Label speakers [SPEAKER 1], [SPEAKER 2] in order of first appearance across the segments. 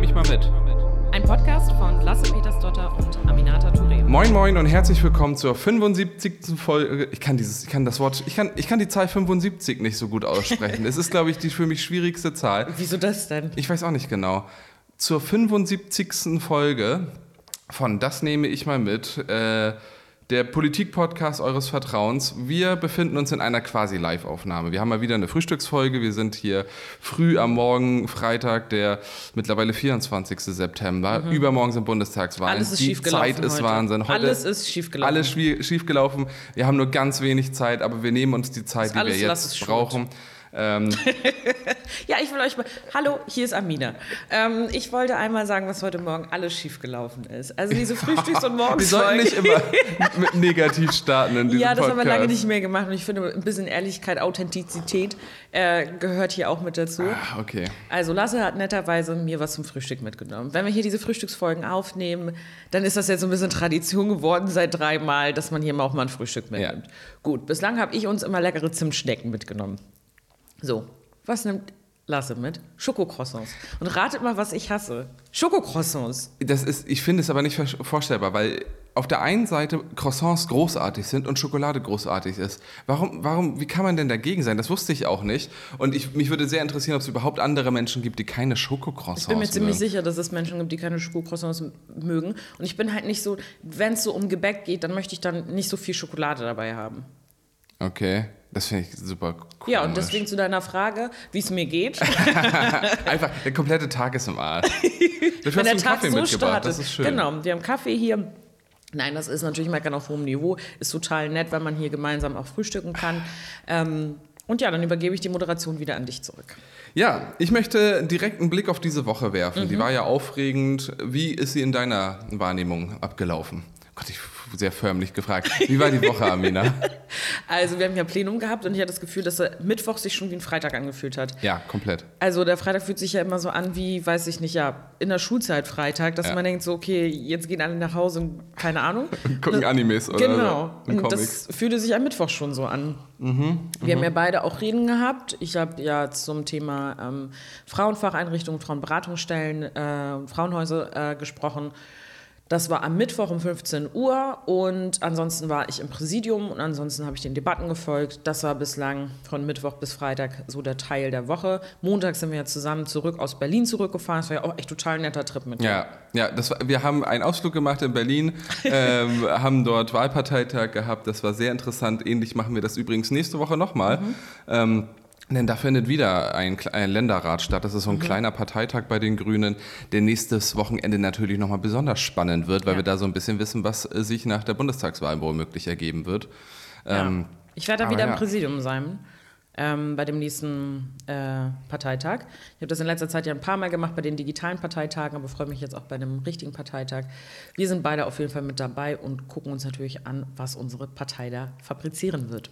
[SPEAKER 1] nehme ich mal mit.
[SPEAKER 2] Ein Podcast von Lasse Petersdotter und Aminata Touré.
[SPEAKER 1] Moin Moin und herzlich willkommen zur 75. Folge. Ich kann dieses, ich kann das Wort, ich kann, ich kann die Zahl 75 nicht so gut aussprechen. Es ist, glaube ich, die für mich schwierigste Zahl.
[SPEAKER 2] Wieso das denn?
[SPEAKER 1] Ich weiß auch nicht genau. Zur 75. Folge von Das nehme ich mal mit. Äh, der Politik-Podcast eures Vertrauens. Wir befinden uns in einer quasi Live-Aufnahme. Wir haben mal wieder eine Frühstücksfolge. Wir sind hier früh am Morgen, Freitag, der mittlerweile 24. September. Mhm. Übermorgen sind Bundestagswahlen.
[SPEAKER 2] Alles ist Die Zeit ist
[SPEAKER 1] heute. Wahnsinn.
[SPEAKER 2] Heute alles ist schiefgelaufen.
[SPEAKER 1] Alles schiefgelaufen. Wir haben nur ganz wenig Zeit, aber wir nehmen uns die Zeit, die wir jetzt brauchen. Schuld.
[SPEAKER 2] Ähm. ja, ich will euch mal. Hallo, hier ist Amina. Ähm, ich wollte einmal sagen, was heute Morgen alles schiefgelaufen ist. Also diese Frühstücks- und Morgens.
[SPEAKER 1] Wir sollten nicht immer mit negativ starten in diesem
[SPEAKER 2] Ja, das
[SPEAKER 1] Podcast.
[SPEAKER 2] haben wir lange nicht mehr gemacht. Und ich finde, ein bisschen Ehrlichkeit, Authentizität äh, gehört hier auch mit dazu.
[SPEAKER 1] Ah, okay.
[SPEAKER 2] Also Lasse hat netterweise mir was zum Frühstück mitgenommen. Wenn wir hier diese Frühstücksfolgen aufnehmen, dann ist das jetzt so ein bisschen Tradition geworden seit dreimal, dass man hier mal auch mal ein Frühstück mitnimmt. Ja. Gut, bislang habe ich uns immer leckere Zimtschnecken mitgenommen. So, was nimmt Lasse mit? Schokocroissants. Und ratet mal, was ich hasse. Schokocroissants.
[SPEAKER 1] Das ist, ich finde es aber nicht vorstellbar, weil auf der einen Seite Croissants großartig sind und Schokolade großartig ist. Warum, warum, wie kann man denn dagegen sein? Das wusste ich auch nicht. Und ich, mich würde sehr interessieren, ob es überhaupt andere Menschen gibt, die keine Schokocroissants mögen.
[SPEAKER 2] Ich bin mir mögen. ziemlich sicher, dass es Menschen gibt, die keine Schokocroissants mögen. Und ich bin halt nicht so, wenn es so um Gebäck geht, dann möchte ich dann nicht so viel Schokolade dabei haben.
[SPEAKER 1] Okay. Das finde ich super
[SPEAKER 2] cool. Ja, und deswegen zu deiner Frage, wie es mir geht.
[SPEAKER 1] Einfach, der komplette Tag ist im Arsch. Du
[SPEAKER 2] hast
[SPEAKER 1] einen
[SPEAKER 2] Tag
[SPEAKER 1] Kaffee
[SPEAKER 2] so startet.
[SPEAKER 1] das ist schön.
[SPEAKER 2] Genau, wir haben Kaffee hier. Nein, das ist natürlich Meckern auf hohem Niveau. Ist total nett, weil man hier gemeinsam auch frühstücken kann. Ähm, und ja, dann übergebe ich die Moderation wieder an dich zurück.
[SPEAKER 1] Ja, ich möchte direkt einen Blick auf diese Woche werfen. Mhm. Die war ja aufregend. Wie ist sie in deiner Wahrnehmung abgelaufen? Gott, ich sehr förmlich gefragt. Wie war die Woche, Amina?
[SPEAKER 2] also, wir haben ja Plenum gehabt und ich hatte das Gefühl, dass der Mittwoch sich schon wie ein Freitag angefühlt hat.
[SPEAKER 1] Ja, komplett.
[SPEAKER 2] Also, der Freitag fühlt sich ja immer so an wie, weiß ich nicht, ja, in der Schulzeit Freitag, dass ja. man denkt, so, okay, jetzt gehen alle nach Hause und keine Ahnung.
[SPEAKER 1] Gucken Animes oder
[SPEAKER 2] Genau. So, und das fühlte sich am Mittwoch schon so an. Mhm, wir haben ja beide auch Reden gehabt. Ich habe ja zum Thema ähm, Frauenfacheinrichtungen, Frauenberatungsstellen, äh, Frauenhäuser äh, gesprochen. Das war am Mittwoch um 15 Uhr und ansonsten war ich im Präsidium und ansonsten habe ich den Debatten gefolgt. Das war bislang von Mittwoch bis Freitag so der Teil der Woche. Montag sind wir ja zusammen zurück aus Berlin zurückgefahren. Das war ja auch echt total netter Trip mit dir.
[SPEAKER 1] Ja, ja das war, wir haben einen Ausflug gemacht in Berlin, ähm, haben dort Wahlparteitag gehabt. Das war sehr interessant. Ähnlich machen wir das übrigens nächste Woche nochmal. Mhm. Ähm, denn da findet wieder ein, ein, Länderrat statt. Das ist so ein mhm. kleiner Parteitag bei den Grünen, der nächstes Wochenende natürlich nochmal besonders spannend wird, weil ja. wir da so ein bisschen wissen, was sich nach der Bundestagswahl womöglich ergeben wird.
[SPEAKER 2] Ja. Ähm, ich werde da wieder ja. im Präsidium sein. Ähm, bei dem nächsten äh, Parteitag. Ich habe das in letzter Zeit ja ein paar Mal gemacht bei den digitalen Parteitagen, aber freue mich jetzt auch bei einem richtigen Parteitag. Wir sind beide auf jeden Fall mit dabei und gucken uns natürlich an, was unsere Partei da fabrizieren wird.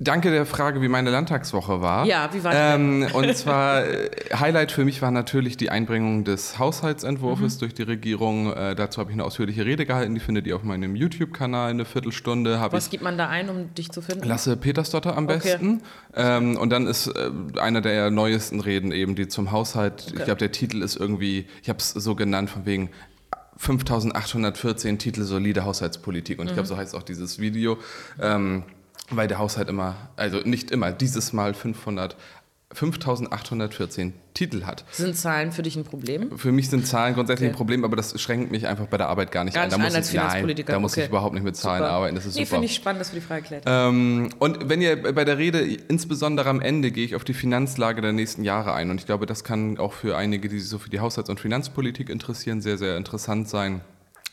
[SPEAKER 1] Danke der Frage, wie meine Landtagswoche war.
[SPEAKER 2] Ja, wie war
[SPEAKER 1] die? Ähm, und zwar, äh, Highlight für mich war natürlich die Einbringung des Haushaltsentwurfs mhm. durch die Regierung. Äh, dazu habe ich eine ausführliche Rede gehalten, die findet ihr auf meinem YouTube-Kanal eine Viertelstunde.
[SPEAKER 2] Was gibt man da ein, um dich zu finden?
[SPEAKER 1] Lasse Petersdotter am besten. Okay. Ähm, und dann ist äh, einer der neuesten Reden eben, die zum Haushalt, okay. ich glaube, der Titel ist irgendwie, ich habe es so genannt, von wegen 5814 Titel solide Haushaltspolitik. Und mhm. ich glaube, so heißt auch dieses Video. Ähm, weil der Haushalt immer, also nicht immer, dieses Mal 500 5814 Titel hat.
[SPEAKER 2] Sind Zahlen für dich ein Problem?
[SPEAKER 1] Für mich sind Zahlen grundsätzlich okay. ein Problem, aber das schränkt mich einfach bei der Arbeit gar nicht
[SPEAKER 2] gar ein. Da muss,
[SPEAKER 1] ich, nein, da muss okay. ich überhaupt nicht mit Zahlen
[SPEAKER 2] super.
[SPEAKER 1] arbeiten. Das ist
[SPEAKER 2] nee, finde ich spannend, dass wir die Frage klärt
[SPEAKER 1] ähm, Und wenn ihr bei der Rede, insbesondere am Ende, gehe ich auf die Finanzlage der nächsten Jahre ein. Und ich glaube, das kann auch für einige, die sich so für die Haushalts- und Finanzpolitik interessieren, sehr, sehr interessant sein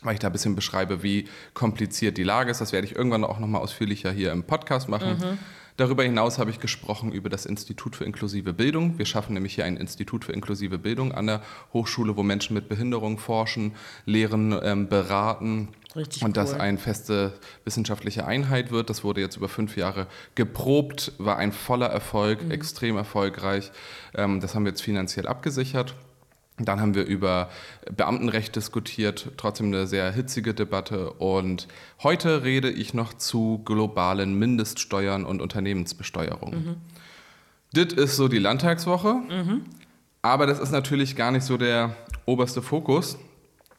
[SPEAKER 1] weil ich da ein bisschen beschreibe, wie kompliziert die Lage ist. Das werde ich irgendwann auch nochmal ausführlicher hier im Podcast machen. Mhm. Darüber hinaus habe ich gesprochen über das Institut für inklusive Bildung. Wir schaffen nämlich hier ein Institut für inklusive Bildung an der Hochschule, wo Menschen mit Behinderung forschen, lehren, ähm, beraten.
[SPEAKER 2] Richtig
[SPEAKER 1] und
[SPEAKER 2] cool.
[SPEAKER 1] das eine feste wissenschaftliche Einheit wird. Das wurde jetzt über fünf Jahre geprobt, war ein voller Erfolg, mhm. extrem erfolgreich. Ähm, das haben wir jetzt finanziell abgesichert. Dann haben wir über Beamtenrecht diskutiert, trotzdem eine sehr hitzige Debatte. Und heute rede ich noch zu globalen Mindeststeuern und Unternehmensbesteuerung. Mhm. Das ist so die Landtagswoche. Mhm. Aber das ist natürlich gar nicht so der oberste Fokus.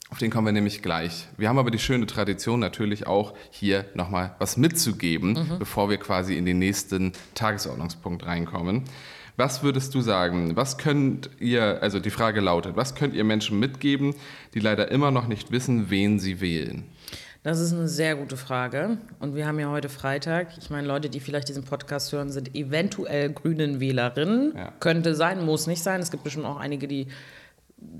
[SPEAKER 1] Auf den kommen wir nämlich gleich. Wir haben aber die schöne Tradition natürlich auch hier nochmal was mitzugeben, mhm. bevor wir quasi in den nächsten Tagesordnungspunkt reinkommen. Was würdest du sagen? Was könnt ihr, also die Frage lautet, was könnt ihr Menschen mitgeben, die leider immer noch nicht wissen, wen sie wählen?
[SPEAKER 2] Das ist eine sehr gute Frage. Und wir haben ja heute Freitag. Ich meine, Leute, die vielleicht diesen Podcast hören, sind eventuell Grünen Wählerinnen. Ja. Könnte sein, muss nicht sein. Es gibt bestimmt auch einige, die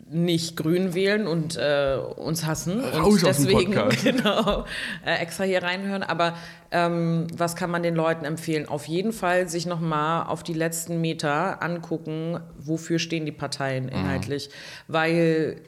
[SPEAKER 2] nicht grün wählen und äh, uns hassen Raus und deswegen genau äh, extra hier reinhören. Aber ähm, was kann man den Leuten empfehlen? Auf jeden Fall sich noch mal auf die letzten Meter angucken, wofür stehen die Parteien mhm. inhaltlich, mhm. weil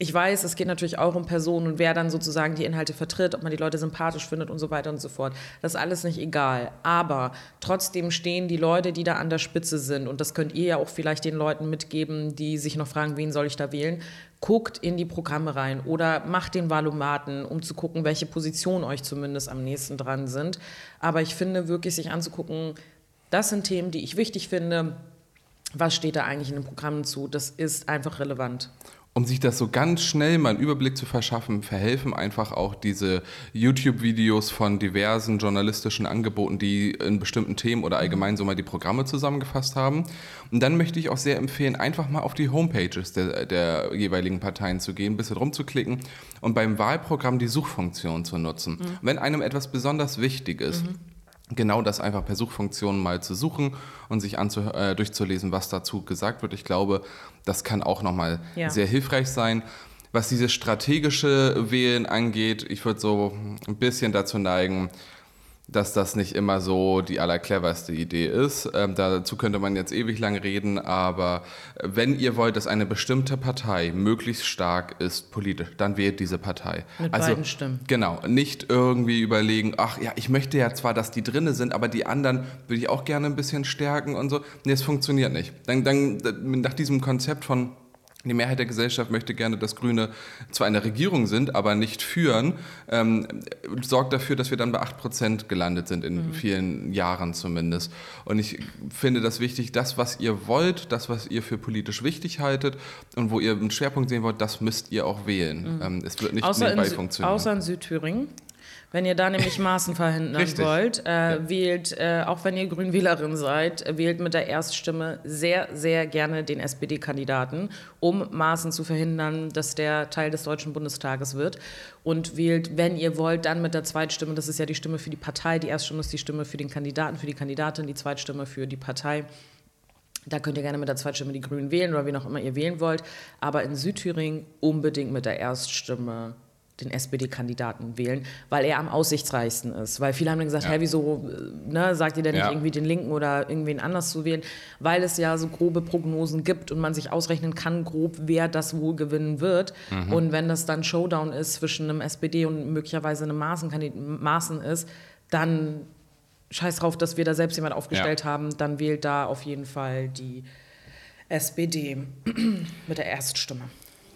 [SPEAKER 2] ich weiß, es geht natürlich auch um Personen und wer dann sozusagen die Inhalte vertritt, ob man die Leute sympathisch findet und so weiter und so fort. Das ist alles nicht egal. Aber trotzdem stehen die Leute, die da an der Spitze sind, und das könnt ihr ja auch vielleicht den Leuten mitgeben, die sich noch fragen, wen soll ich da wählen, guckt in die Programme rein oder macht den Valomaten, um zu gucken, welche Positionen euch zumindest am nächsten dran sind. Aber ich finde wirklich, sich anzugucken, das sind Themen, die ich wichtig finde. Was steht da eigentlich in den Programmen zu? Das ist einfach relevant
[SPEAKER 1] um sich das so ganz schnell mal einen Überblick zu verschaffen, verhelfen einfach auch diese YouTube-Videos von diversen journalistischen Angeboten, die in bestimmten Themen oder allgemein so mal die Programme zusammengefasst haben. Und dann möchte ich auch sehr empfehlen, einfach mal auf die Homepages der, der jeweiligen Parteien zu gehen, ein bisschen rumzuklicken und beim Wahlprogramm die Suchfunktion zu nutzen. Mhm. Wenn einem etwas besonders wichtig ist, mhm genau das einfach per Suchfunktion mal zu suchen und sich anzu, äh, durchzulesen, was dazu gesagt wird. Ich glaube, das kann auch nochmal ja. sehr hilfreich sein. Was dieses strategische Wählen angeht, ich würde so ein bisschen dazu neigen, dass das nicht immer so die allercleverste Idee ist. Ähm, dazu könnte man jetzt ewig lang reden, aber wenn ihr wollt, dass eine bestimmte Partei möglichst stark ist politisch, dann wählt diese Partei.
[SPEAKER 2] Mit also, beiden Stimmen.
[SPEAKER 1] Genau, nicht irgendwie überlegen, ach ja, ich möchte ja zwar, dass die drinne sind, aber die anderen würde ich auch gerne ein bisschen stärken und so. Nee, es funktioniert nicht. Dann, dann nach diesem Konzept von die Mehrheit der Gesellschaft möchte gerne, dass Grüne zwar in der Regierung sind, aber nicht führen, ähm, sorgt dafür, dass wir dann bei 8% gelandet sind, in mhm. vielen Jahren zumindest. Und ich finde das wichtig, das, was ihr wollt, das, was ihr für politisch wichtig haltet und wo ihr einen Schwerpunkt sehen wollt, das müsst ihr auch wählen. Mhm. Ähm, es wird nicht außer nebenbei funktionieren.
[SPEAKER 2] Außer in Südthüringen. Wenn ihr da nämlich Maßen verhindern wollt, äh, ja. wählt, äh, auch wenn ihr Grünwählerin seid, äh, wählt mit der Erststimme sehr, sehr gerne den SPD-Kandidaten, um Maßen zu verhindern, dass der Teil des Deutschen Bundestages wird. Und wählt, wenn ihr wollt, dann mit der Zweitstimme, das ist ja die Stimme für die Partei, die Erststimme ist die Stimme für den Kandidaten, für die Kandidatin, die Zweitstimme für die Partei. Da könnt ihr gerne mit der Zweitstimme die Grünen wählen oder wie auch immer ihr wählen wollt. Aber in Südthüringen unbedingt mit der Erststimme den SPD-Kandidaten wählen, weil er am aussichtsreichsten ist. Weil viele haben dann gesagt, ja. hey, wieso ne, sagt ihr denn nicht ja. irgendwie den Linken oder irgendwen anders zu wählen? Weil es ja so grobe Prognosen gibt und man sich ausrechnen kann, grob, wer das wohl gewinnen wird. Mhm. Und wenn das dann Showdown ist zwischen einem SPD und möglicherweise einem Maßen ist, dann scheiß drauf, dass wir da selbst jemand aufgestellt ja. haben, dann wählt da auf jeden Fall die SPD mit der Erststimme.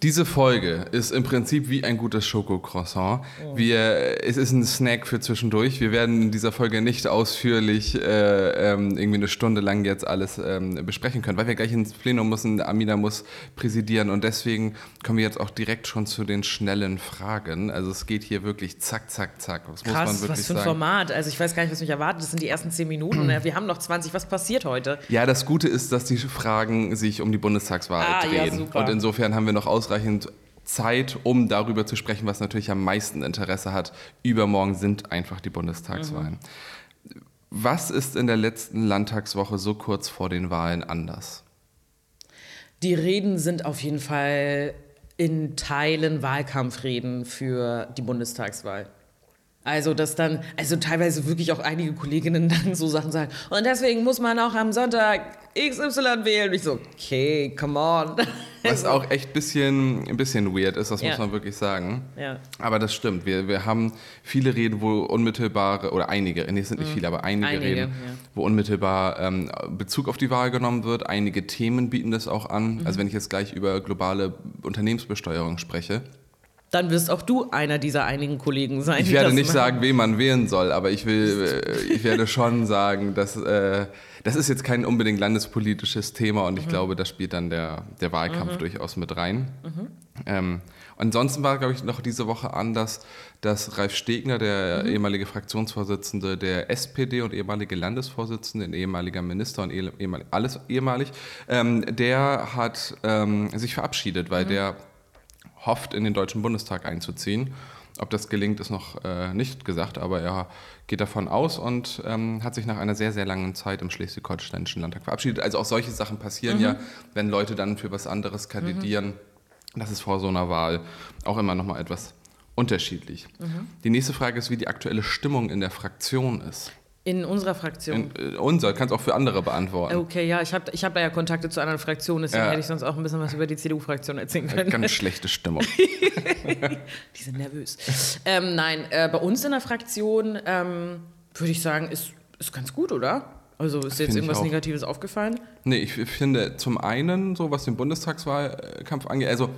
[SPEAKER 1] Diese Folge ist im Prinzip wie ein gutes Schokocroissant. Oh. Wir, es ist ein Snack für zwischendurch. Wir werden in dieser Folge nicht ausführlich äh, ähm, irgendwie eine Stunde lang jetzt alles ähm, besprechen können, weil wir gleich ins Plenum müssen. Amina muss präsidieren und deswegen kommen wir jetzt auch direkt schon zu den schnellen Fragen. Also es geht hier wirklich zack, zack, zack.
[SPEAKER 2] Das Krass, was für ein sagen. Format. Also ich weiß gar nicht, was mich erwartet. Das sind die ersten zehn Minuten. wir haben noch 20. Was passiert heute?
[SPEAKER 1] Ja, das Gute ist, dass die Fragen sich um die Bundestagswahl ah, drehen. Ja, und insofern haben wir noch ausreichend ausreichend Zeit, um darüber zu sprechen, was natürlich am meisten Interesse hat. Übermorgen sind einfach die Bundestagswahlen. Mhm. Was ist in der letzten Landtagswoche so kurz vor den Wahlen anders?
[SPEAKER 2] Die Reden sind auf jeden Fall in Teilen Wahlkampfreden für die Bundestagswahl. Also, dass dann, also teilweise wirklich auch einige Kolleginnen dann so Sachen sagen. Und deswegen muss man auch am Sonntag XY wählen. Und ich so, okay, come on.
[SPEAKER 1] Was auch echt ein bisschen, ein bisschen weird ist, das ja. muss man wirklich sagen. Ja. Aber das stimmt. Wir, wir haben viele Reden, wo unmittelbare, oder einige, nee, es sind nicht mhm. viele, aber einige, einige Reden, ja. wo unmittelbar ähm, Bezug auf die Wahl genommen wird. Einige Themen bieten das auch an. Mhm. Also wenn ich jetzt gleich über globale Unternehmensbesteuerung spreche,
[SPEAKER 2] dann wirst auch du einer dieser einigen Kollegen sein.
[SPEAKER 1] Ich werde nicht machen. sagen, wen man wählen soll, aber ich will, äh, ich werde schon sagen, dass äh, das ist jetzt kein unbedingt landespolitisches Thema und ich mhm. glaube, da spielt dann der, der Wahlkampf mhm. durchaus mit rein. Mhm. Ähm, ansonsten war, glaube ich, noch diese Woche anders, dass Ralf Stegner, der mhm. ehemalige Fraktionsvorsitzende der SPD und ehemalige Landesvorsitzende, ein ehemaliger Minister und ehemalig, alles ehemalig, ähm, der hat ähm, sich verabschiedet, weil mhm. der hofft, in den Deutschen Bundestag einzuziehen. Ob das gelingt, ist noch äh, nicht gesagt, aber er geht davon aus und ähm, hat sich nach einer sehr, sehr langen Zeit im Schleswig-Holsteinischen Landtag verabschiedet. Also auch solche Sachen passieren mhm. ja, wenn Leute dann für was anderes kandidieren. Mhm. Das ist vor so einer Wahl auch immer noch mal etwas unterschiedlich. Mhm. Die nächste Frage ist, wie die aktuelle Stimmung in der Fraktion ist.
[SPEAKER 2] In unserer Fraktion.
[SPEAKER 1] In, äh, unser, kannst auch für andere beantworten.
[SPEAKER 2] Okay, ja, ich habe ich hab da ja Kontakte zu anderen Fraktionen, deswegen ja. hätte ich sonst auch ein bisschen was über die CDU-Fraktion erzählen können.
[SPEAKER 1] Ganz schlechte Stimmung.
[SPEAKER 2] die sind nervös. Ähm, nein, äh, bei uns in der Fraktion ähm, würde ich sagen, ist, ist ganz gut, oder? Also ist jetzt irgendwas Negatives aufgefallen?
[SPEAKER 1] Nee, ich finde zum einen, so was den Bundestagswahlkampf angeht, also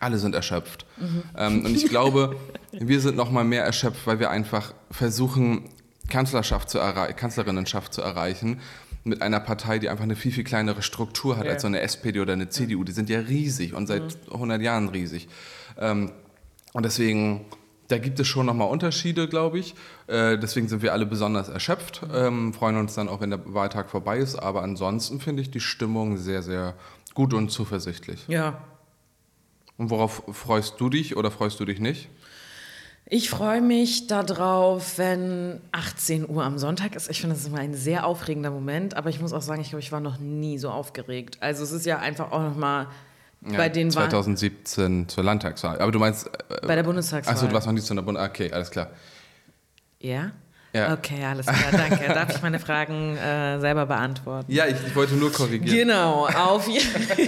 [SPEAKER 1] alle sind erschöpft. Mhm. Ähm, und ich glaube, wir sind noch mal mehr erschöpft, weil wir einfach versuchen, Kanzlerschaft zu Kanzlerinnenschaft zu erreichen mit einer Partei, die einfach eine viel, viel kleinere Struktur hat ja. als so eine SPD oder eine CDU. Die sind ja riesig und seit mhm. 100 Jahren riesig. Ähm, und deswegen, da gibt es schon nochmal Unterschiede, glaube ich. Äh, deswegen sind wir alle besonders erschöpft, ähm, freuen uns dann auch, wenn der Wahltag vorbei ist. Aber ansonsten finde ich die Stimmung sehr, sehr gut und zuversichtlich.
[SPEAKER 2] Ja.
[SPEAKER 1] Und worauf freust du dich oder freust du dich nicht?
[SPEAKER 2] Ich freue mich darauf, wenn 18 Uhr am Sonntag ist. Ich finde, das ist immer ein sehr aufregender Moment, aber ich muss auch sagen, ich glaube, ich war noch nie so aufgeregt. Also es ist ja einfach auch nochmal ja, bei den
[SPEAKER 1] 2017 Wahl zur Landtagswahl. Aber du meinst.
[SPEAKER 2] Äh, bei der Bundestagswahl.
[SPEAKER 1] Achso, du warst noch nie zu einer Bundestagswahl. Okay, alles klar.
[SPEAKER 2] Ja? Ja. Okay, alles klar, danke. Darf ich meine Fragen äh, selber beantworten?
[SPEAKER 1] Ja, ich, ich, wollte nur korrigieren.
[SPEAKER 2] Genau, auf jeden Fall.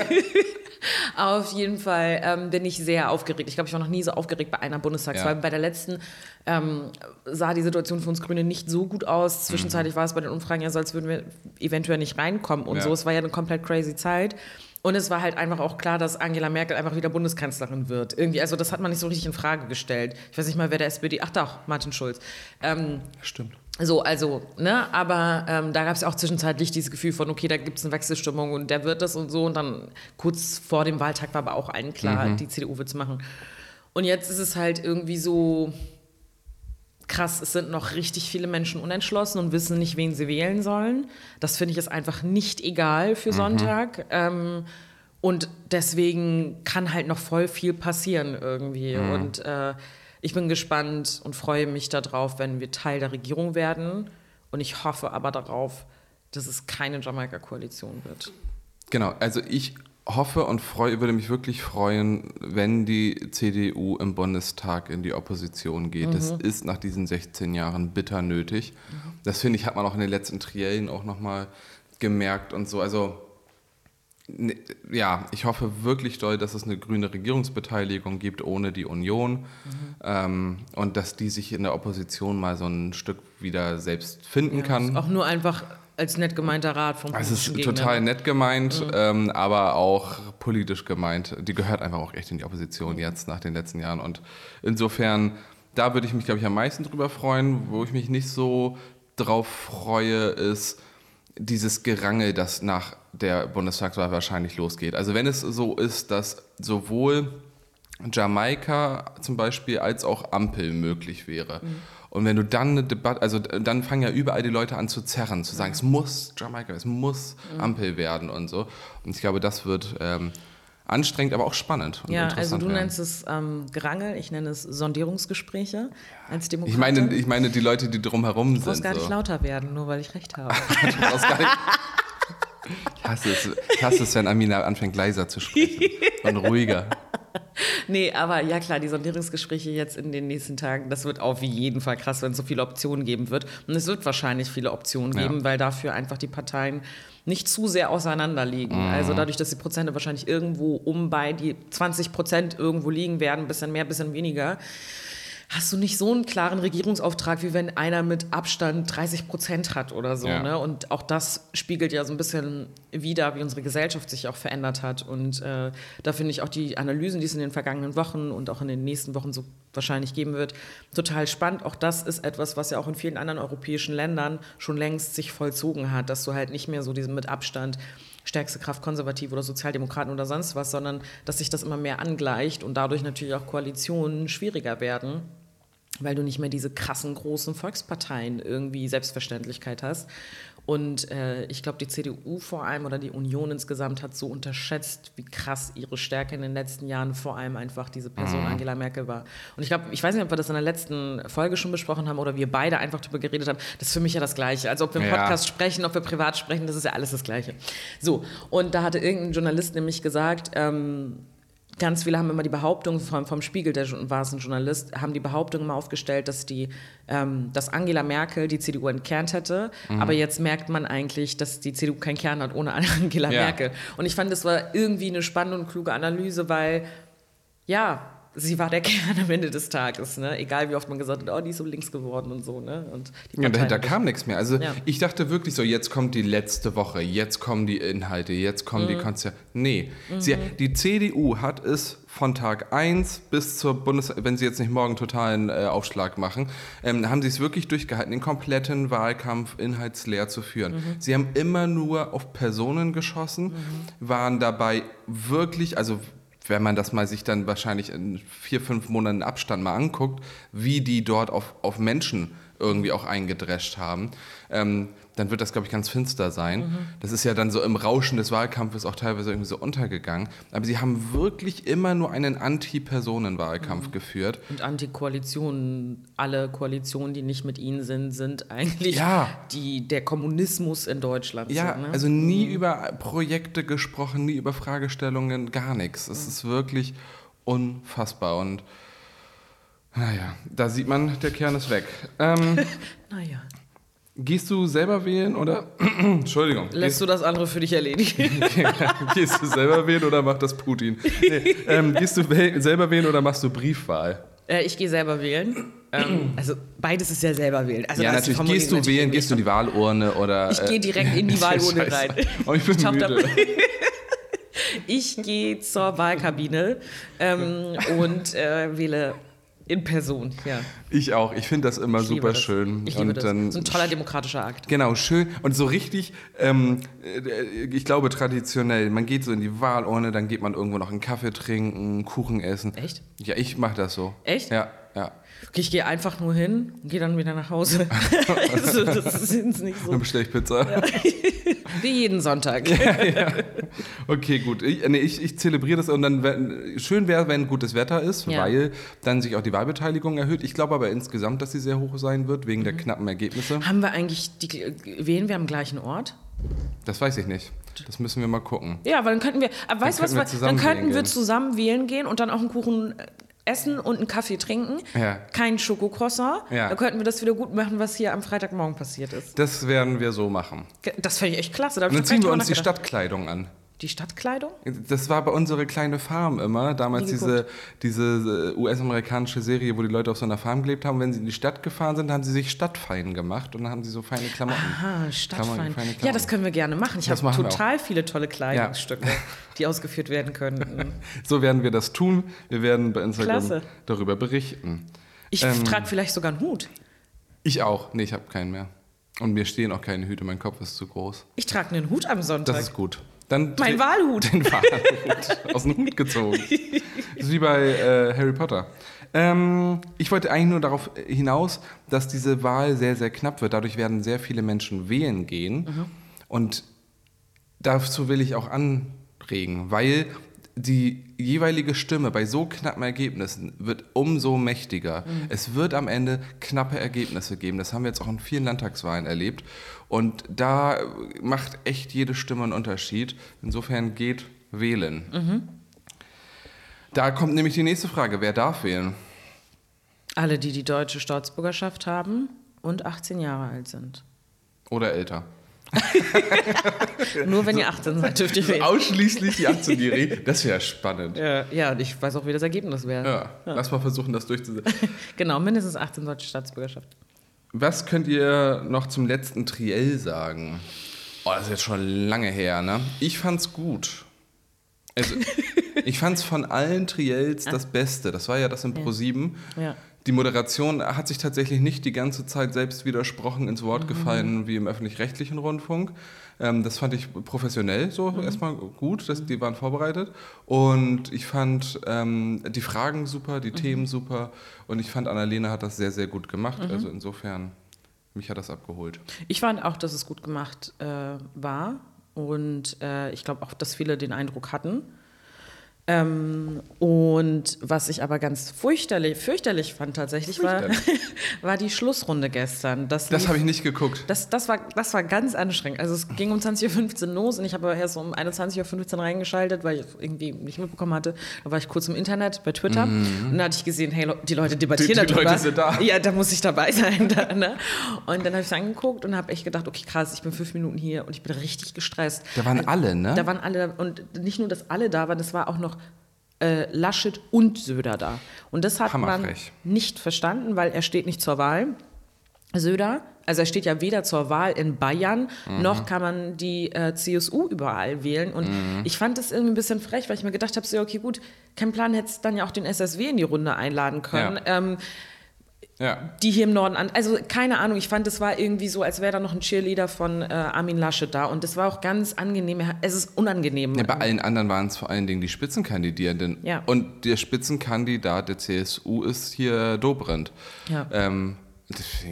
[SPEAKER 2] Auf jeden Fall ähm, bin ich sehr aufgeregt. Ich glaube, ich war noch nie so aufgeregt bei einer Bundestagswahl. Ja. Bei der letzten ähm, sah die Situation für uns Grüne nicht so gut aus. Zwischenzeitlich mhm. war es bei den Umfragen ja so, als würden wir eventuell nicht reinkommen und ja. so. Es war ja eine komplett crazy Zeit. Und es war halt einfach auch klar, dass Angela Merkel einfach wieder Bundeskanzlerin wird. Irgendwie, also das hat man nicht so richtig in Frage gestellt. Ich weiß nicht mal, wer der SPD. Ach doch, Martin Schulz.
[SPEAKER 1] Ähm, Stimmt.
[SPEAKER 2] So, also, ne, aber ähm, da gab es auch zwischenzeitlich dieses Gefühl von, okay, da gibt es eine Wechselstimmung und der wird das und so. Und dann kurz vor dem Wahltag war aber auch allen klar, mhm. die CDU wird es machen. Und jetzt ist es halt irgendwie so krass, es sind noch richtig viele Menschen unentschlossen und wissen nicht, wen sie wählen sollen. Das finde ich ist einfach nicht egal für mhm. Sonntag. Ähm, und deswegen kann halt noch voll viel passieren irgendwie. Mhm. Und äh, ich bin gespannt und freue mich darauf, wenn wir Teil der Regierung werden. Und ich hoffe aber darauf, dass es keine Jamaika-Koalition wird.
[SPEAKER 1] Genau, also ich hoffe und freu, würde mich wirklich freuen, wenn die CDU im Bundestag in die Opposition geht. Mhm. Das ist nach diesen 16 Jahren bitter nötig. Mhm. Das finde ich, hat man auch in den letzten Triellen auch nochmal gemerkt und so. Also ja, ich hoffe wirklich doll, dass es eine grüne Regierungsbeteiligung gibt ohne die Union mhm. ähm, und dass die sich in der Opposition mal so ein Stück wieder selbst finden ja, kann.
[SPEAKER 2] Auch nur einfach als nett gemeinter Rat vom
[SPEAKER 1] Es ist Gegner. total nett gemeint, mhm. ähm, aber auch politisch gemeint. Die gehört einfach auch echt in die Opposition jetzt nach den letzten Jahren und insofern, da würde ich mich, glaube ich, am meisten drüber freuen. Wo ich mich nicht so drauf freue, ist dieses Gerangel, das nach der Bundestagswahl wahrscheinlich losgeht. Also wenn es so ist, dass sowohl Jamaika zum Beispiel als auch Ampel möglich wäre. Mhm. Und wenn du dann eine Debatte, also dann fangen ja überall die Leute an zu zerren, zu sagen, mhm. es muss Jamaika, es muss mhm. Ampel werden und so. Und ich glaube, das wird ähm, anstrengend, aber auch spannend.
[SPEAKER 2] ja, also du nennst es ähm, Gerangel, ich nenne es Sondierungsgespräche als Demokrat.
[SPEAKER 1] Ich meine, ich meine die Leute, die drumherum sind. Du
[SPEAKER 2] musst gar nicht so. lauter werden, nur weil ich recht habe. du brauchst gar nicht
[SPEAKER 1] ich hasse es, ich hasse es, wenn Amina anfängt leiser zu sprechen und ruhiger.
[SPEAKER 2] Nee, aber ja klar, die Sondierungsgespräche jetzt in den nächsten Tagen, das wird auf jeden Fall krass, wenn es so viele Optionen geben wird. Und es wird wahrscheinlich viele Optionen geben, ja. weil dafür einfach die Parteien nicht zu sehr auseinanderliegen. Mhm. Also dadurch, dass die Prozente wahrscheinlich irgendwo um bei die 20 Prozent irgendwo liegen werden, ein bisschen mehr, ein bisschen weniger hast du nicht so einen klaren Regierungsauftrag, wie wenn einer mit Abstand 30 Prozent hat oder so.
[SPEAKER 1] Ja.
[SPEAKER 2] Ne? Und auch das spiegelt ja so ein bisschen wider, wie unsere Gesellschaft sich auch verändert hat. Und äh, da finde ich auch die Analysen, die es in den vergangenen Wochen und auch in den nächsten Wochen so wahrscheinlich geben wird, total spannend. Auch das ist etwas, was ja auch in vielen anderen europäischen Ländern schon längst sich vollzogen hat, dass du halt nicht mehr so diesen mit Abstand stärkste Kraft konservativ oder Sozialdemokraten oder sonst was, sondern dass sich das immer mehr angleicht und dadurch natürlich auch Koalitionen schwieriger werden weil du nicht mehr diese krassen großen Volksparteien irgendwie Selbstverständlichkeit hast. Und äh, ich glaube, die CDU vor allem oder die Union insgesamt hat so unterschätzt, wie krass ihre Stärke in den letzten Jahren vor allem einfach diese Person Angela Merkel war. Und ich glaube, ich weiß nicht, ob wir das in der letzten Folge schon besprochen haben oder wir beide einfach darüber geredet haben. Das ist für mich ja das Gleiche. Also ob wir im
[SPEAKER 1] Ja.
[SPEAKER 2] Podcast sprechen, ob wir privat sprechen, das ist ja alles das Gleiche. So, und da hatte irgendein Journalist nämlich gesagt, ähm, Ganz viele haben immer die Behauptung vom, vom Spiegel, der war es ein Journalist, haben die Behauptung immer aufgestellt, dass die, ähm, dass Angela Merkel die CDU entkernt hätte.
[SPEAKER 1] Mhm.
[SPEAKER 2] Aber jetzt merkt man eigentlich, dass die CDU keinen Kern hat ohne Angela
[SPEAKER 1] Ja.
[SPEAKER 2] Merkel. Und ich fand, das war irgendwie eine spannende und kluge Analyse, weil ja, sie war der Kern am Ende des Tages. Ne? Egal wie oft man gesagt hat, oh, die ist so links geworden und so. Ne? Und
[SPEAKER 1] Ja, dahinter kam nichts mehr. Also
[SPEAKER 2] Ja.
[SPEAKER 1] ich dachte wirklich so, jetzt kommt die letzte Woche, jetzt kommen die Inhalte, jetzt kommen
[SPEAKER 2] Mhm.
[SPEAKER 1] die Konzerte. Nee, sie, die CDU hat es von Tag 1 bis zur Bundes... Wenn sie jetzt nicht morgen totalen äh, Aufschlag machen, ähm, haben sie es wirklich durchgehalten, den kompletten Wahlkampf inhaltsleer zu führen.
[SPEAKER 2] Mhm.
[SPEAKER 1] Sie haben immer nur auf Personen geschossen, waren dabei wirklich... also wenn man das mal sich dann wahrscheinlich in vier, fünf Monaten Abstand mal anguckt, wie die dort auf, auf Menschen irgendwie auch eingedrescht haben, ähm, dann wird das, glaube ich, ganz finster sein. Das ist ja dann so im Rauschen des Wahlkampfes auch teilweise irgendwie so untergegangen. Aber sie haben wirklich immer nur einen Anti-Personen-Wahlkampf geführt.
[SPEAKER 2] Und Antikoalitionen, alle Koalitionen, die nicht mit ihnen sind, sind eigentlich
[SPEAKER 1] Ja.
[SPEAKER 2] die, der Kommunismus in Deutschland.
[SPEAKER 1] Ja,
[SPEAKER 2] so, ne?
[SPEAKER 1] also nie über Projekte gesprochen, nie über Fragestellungen, gar nichts. Es ist wirklich unfassbar und naja, da sieht man, der Kern ist weg. Ähm. gehst du selber wählen oder? Entschuldigung.
[SPEAKER 2] Lässt du das andere für dich erledigen?
[SPEAKER 1] Gehst du selber wählen oder macht das Putin? Nee, ähm, gehst du wäh- selber wählen oder machst du Briefwahl?
[SPEAKER 2] äh, ich gehe selber wählen. ähm, also beides ist ja selber wählen. Also
[SPEAKER 1] ja, natürlich. Gehst du
[SPEAKER 2] Formulierung
[SPEAKER 1] wählen,
[SPEAKER 2] natürlich
[SPEAKER 1] gehst du in die Wahlurne oder.
[SPEAKER 2] Ich gehe
[SPEAKER 1] äh,
[SPEAKER 2] direkt in die Wahlurne rein.
[SPEAKER 1] Oh, ich bin
[SPEAKER 2] Ich
[SPEAKER 1] müde.
[SPEAKER 2] Ich gehe zur Wahlkabine ähm, und äh, wähle in Person. Ja,
[SPEAKER 1] Ich auch. Ich finde das immer
[SPEAKER 2] ich
[SPEAKER 1] super
[SPEAKER 2] das.
[SPEAKER 1] schön.
[SPEAKER 2] Ich liebe
[SPEAKER 1] und
[SPEAKER 2] das.
[SPEAKER 1] dann
[SPEAKER 2] ist ein toller demokratischer Akt.
[SPEAKER 1] Genau, schön und so richtig, ähm, äh, ich glaube traditionell, man geht so in die Wahlurne, dann geht man irgendwo noch einen Kaffee trinken, Kuchen essen.
[SPEAKER 2] Echt?
[SPEAKER 1] Ja, ich mache das so.
[SPEAKER 2] Echt?
[SPEAKER 1] Ja, ja.
[SPEAKER 2] Okay, ich gehe einfach nur hin und gehe dann wieder nach Hause. also, das ist nicht so.
[SPEAKER 1] Dann bestelle ich Pizza.
[SPEAKER 2] Wie jeden Sonntag.
[SPEAKER 1] Okay, gut. Ich, nee, ich, ich zelebriere das und dann schön wäre, wenn gutes Wetter ist,
[SPEAKER 2] Ja.
[SPEAKER 1] weil dann sich auch die Wahlbeteiligung erhöht. Ich glaube aber insgesamt, dass sie sehr hoch sein wird, wegen
[SPEAKER 2] Mhm.
[SPEAKER 1] der knappen Ergebnisse.
[SPEAKER 2] Haben wir eigentlich, die, wählen wir am gleichen Ort?
[SPEAKER 1] Das weiß ich nicht. Das müssen wir mal gucken.
[SPEAKER 2] Ja, aber dann könnten wir, aber weißt du was,
[SPEAKER 1] wir
[SPEAKER 2] dann könnten
[SPEAKER 1] wählen
[SPEAKER 2] wir
[SPEAKER 1] gehen.
[SPEAKER 2] zusammen wählen gehen und dann auch einen Kuchen äh, essen und einen Kaffee trinken.
[SPEAKER 1] Ja.
[SPEAKER 2] Kein Schokocroissant.
[SPEAKER 1] Ja.
[SPEAKER 2] Dann könnten wir das wieder gut machen, was hier am Freitagmorgen passiert ist.
[SPEAKER 1] Das werden wir so machen.
[SPEAKER 2] Das fände ich echt klasse. Da
[SPEAKER 1] dann ziehen wir uns die Stadtkleidung an.
[SPEAKER 2] Die Stadtkleidung?
[SPEAKER 1] Das war bei unserer kleine Farm immer, damals
[SPEAKER 2] Nie
[SPEAKER 1] diese, diese äh, US-amerikanische Serie, wo die Leute auf so einer Farm gelebt haben. Wenn sie in die Stadt gefahren sind, haben sie sich stadtfein gemacht und dann haben sie so feine Klamotten.
[SPEAKER 2] Ah, Stadtfein.
[SPEAKER 1] Klamotten.
[SPEAKER 2] Ja, das können wir gerne machen. Ich habe total viele tolle Kleidungsstücke, die ausgeführt werden können.
[SPEAKER 1] So werden wir das tun. Wir werden bei Instagram
[SPEAKER 2] Klasse.
[SPEAKER 1] darüber berichten.
[SPEAKER 2] Ich
[SPEAKER 1] Ähm.
[SPEAKER 2] trage vielleicht sogar einen Hut.
[SPEAKER 1] Ich auch. Nee, ich habe keinen mehr. Und mir stehen auch keine Hüte, mein Kopf ist zu groß.
[SPEAKER 2] Ich trage einen Hut am Sonntag.
[SPEAKER 1] Das ist gut. Dann
[SPEAKER 2] mein Wahlhut.
[SPEAKER 1] Den Wahlhut aus dem Hut gezogen. Das ist wie bei äh, Harry Potter. Ähm, ich wollte eigentlich nur darauf hinaus, dass diese Wahl sehr, sehr knapp wird. Dadurch werden sehr viele Menschen wählen gehen. Und dazu will ich auch anregen, weil die jeweilige Stimme bei so knappen Ergebnissen wird umso mächtiger. Es wird am Ende knappe Ergebnisse geben. Das haben wir jetzt auch in vielen Landtagswahlen erlebt. Und da macht echt jede Stimme einen Unterschied. Insofern geht wählen. Da kommt nämlich die nächste Frage. Wer darf wählen?
[SPEAKER 2] Alle, die die deutsche Staatsbürgerschaft haben und 18 Jahre alt sind.
[SPEAKER 1] Oder älter?
[SPEAKER 2] Nur wenn ihr 18 seid, dürft ihr wählen.
[SPEAKER 1] Ausschließlich die 18-Jährigen. Das wäre spannend.
[SPEAKER 2] Ja, ja, und ich weiß auch, wie das Ergebnis wäre.
[SPEAKER 1] Ja, lass mal versuchen, das durchzusetzen.
[SPEAKER 2] Genau, mindestens 18 deutsche Staatsbürgerschaft.
[SPEAKER 1] Was könnt ihr noch zum letzten Triell sagen? Oh, das ist jetzt schon lange her, ne? Ich fand's gut. Also, ich fand's von allen Triels das Beste. Das war ja das im Pro7.
[SPEAKER 2] Ja.
[SPEAKER 1] Die Moderation hat sich tatsächlich nicht die ganze Zeit selbst widersprochen ins Wort gefallen wie im öffentlich-rechtlichen Rundfunk. Ähm, das fand ich professionell so erstmal gut, dass die waren vorbereitet. Und ich fand ähm, die Fragen super, die Themen super. Und ich fand, Annalena hat das sehr, sehr gut gemacht. Also insofern, mich hat das abgeholt.
[SPEAKER 2] Ich fand auch, dass es gut gemacht äh, war. Und äh, ich glaube auch, dass viele den Eindruck hatten. Ähm, und was ich aber ganz fürchterlich, fürchterlich fand tatsächlich, war, war die Schlussrunde gestern. Das,
[SPEAKER 1] Das habe ich nicht geguckt.
[SPEAKER 2] Das, das, war, das war ganz anstrengend. Also es ging um 20.15 Uhr los und ich habe erst um 21.15 Uhr reingeschaltet, weil ich irgendwie nicht mitbekommen hatte. Da war ich kurz im Internet, bei Twitter und da hatte ich gesehen, hey, die Leute debattieren
[SPEAKER 1] Die- die
[SPEAKER 2] darüber.
[SPEAKER 1] Leute sind da.
[SPEAKER 2] Ja, da muss ich dabei sein. Da, ne? Und dann habe ich es angeguckt und habe echt gedacht, okay, krass, ich bin fünf Minuten hier und ich bin richtig gestresst.
[SPEAKER 1] Da waren alle, ne?
[SPEAKER 2] Da waren alle und nicht nur, dass alle da waren, es war auch noch äh, Laschet und Söder da. Und das hat man nicht verstanden, weil er steht nicht zur Wahl. Söder, also er steht ja weder zur Wahl in Bayern,
[SPEAKER 1] Mhm.
[SPEAKER 2] noch kann man die äh, CSU überall wählen. Und
[SPEAKER 1] Mhm.
[SPEAKER 2] ich fand das irgendwie ein bisschen frech, weil ich mir gedacht habe, so, okay, gut, kein Plan, hättest dann ja auch den SSW in die Runde einladen können.
[SPEAKER 1] Ja.
[SPEAKER 2] Ähm,
[SPEAKER 1] Ja.
[SPEAKER 2] die hier im Norden an. Also keine Ahnung, ich fand, es war irgendwie so, als wäre da noch ein Cheerleader von äh, Armin Laschet da. Und das war auch ganz angenehm. Es ist unangenehm.
[SPEAKER 1] Ja, bei allen anderen waren es vor allen Dingen die Spitzenkandidierenden.
[SPEAKER 2] Ja.
[SPEAKER 1] Und der Spitzenkandidat der CSU ist hier Dobrindt.
[SPEAKER 2] Ja.
[SPEAKER 1] Ähm,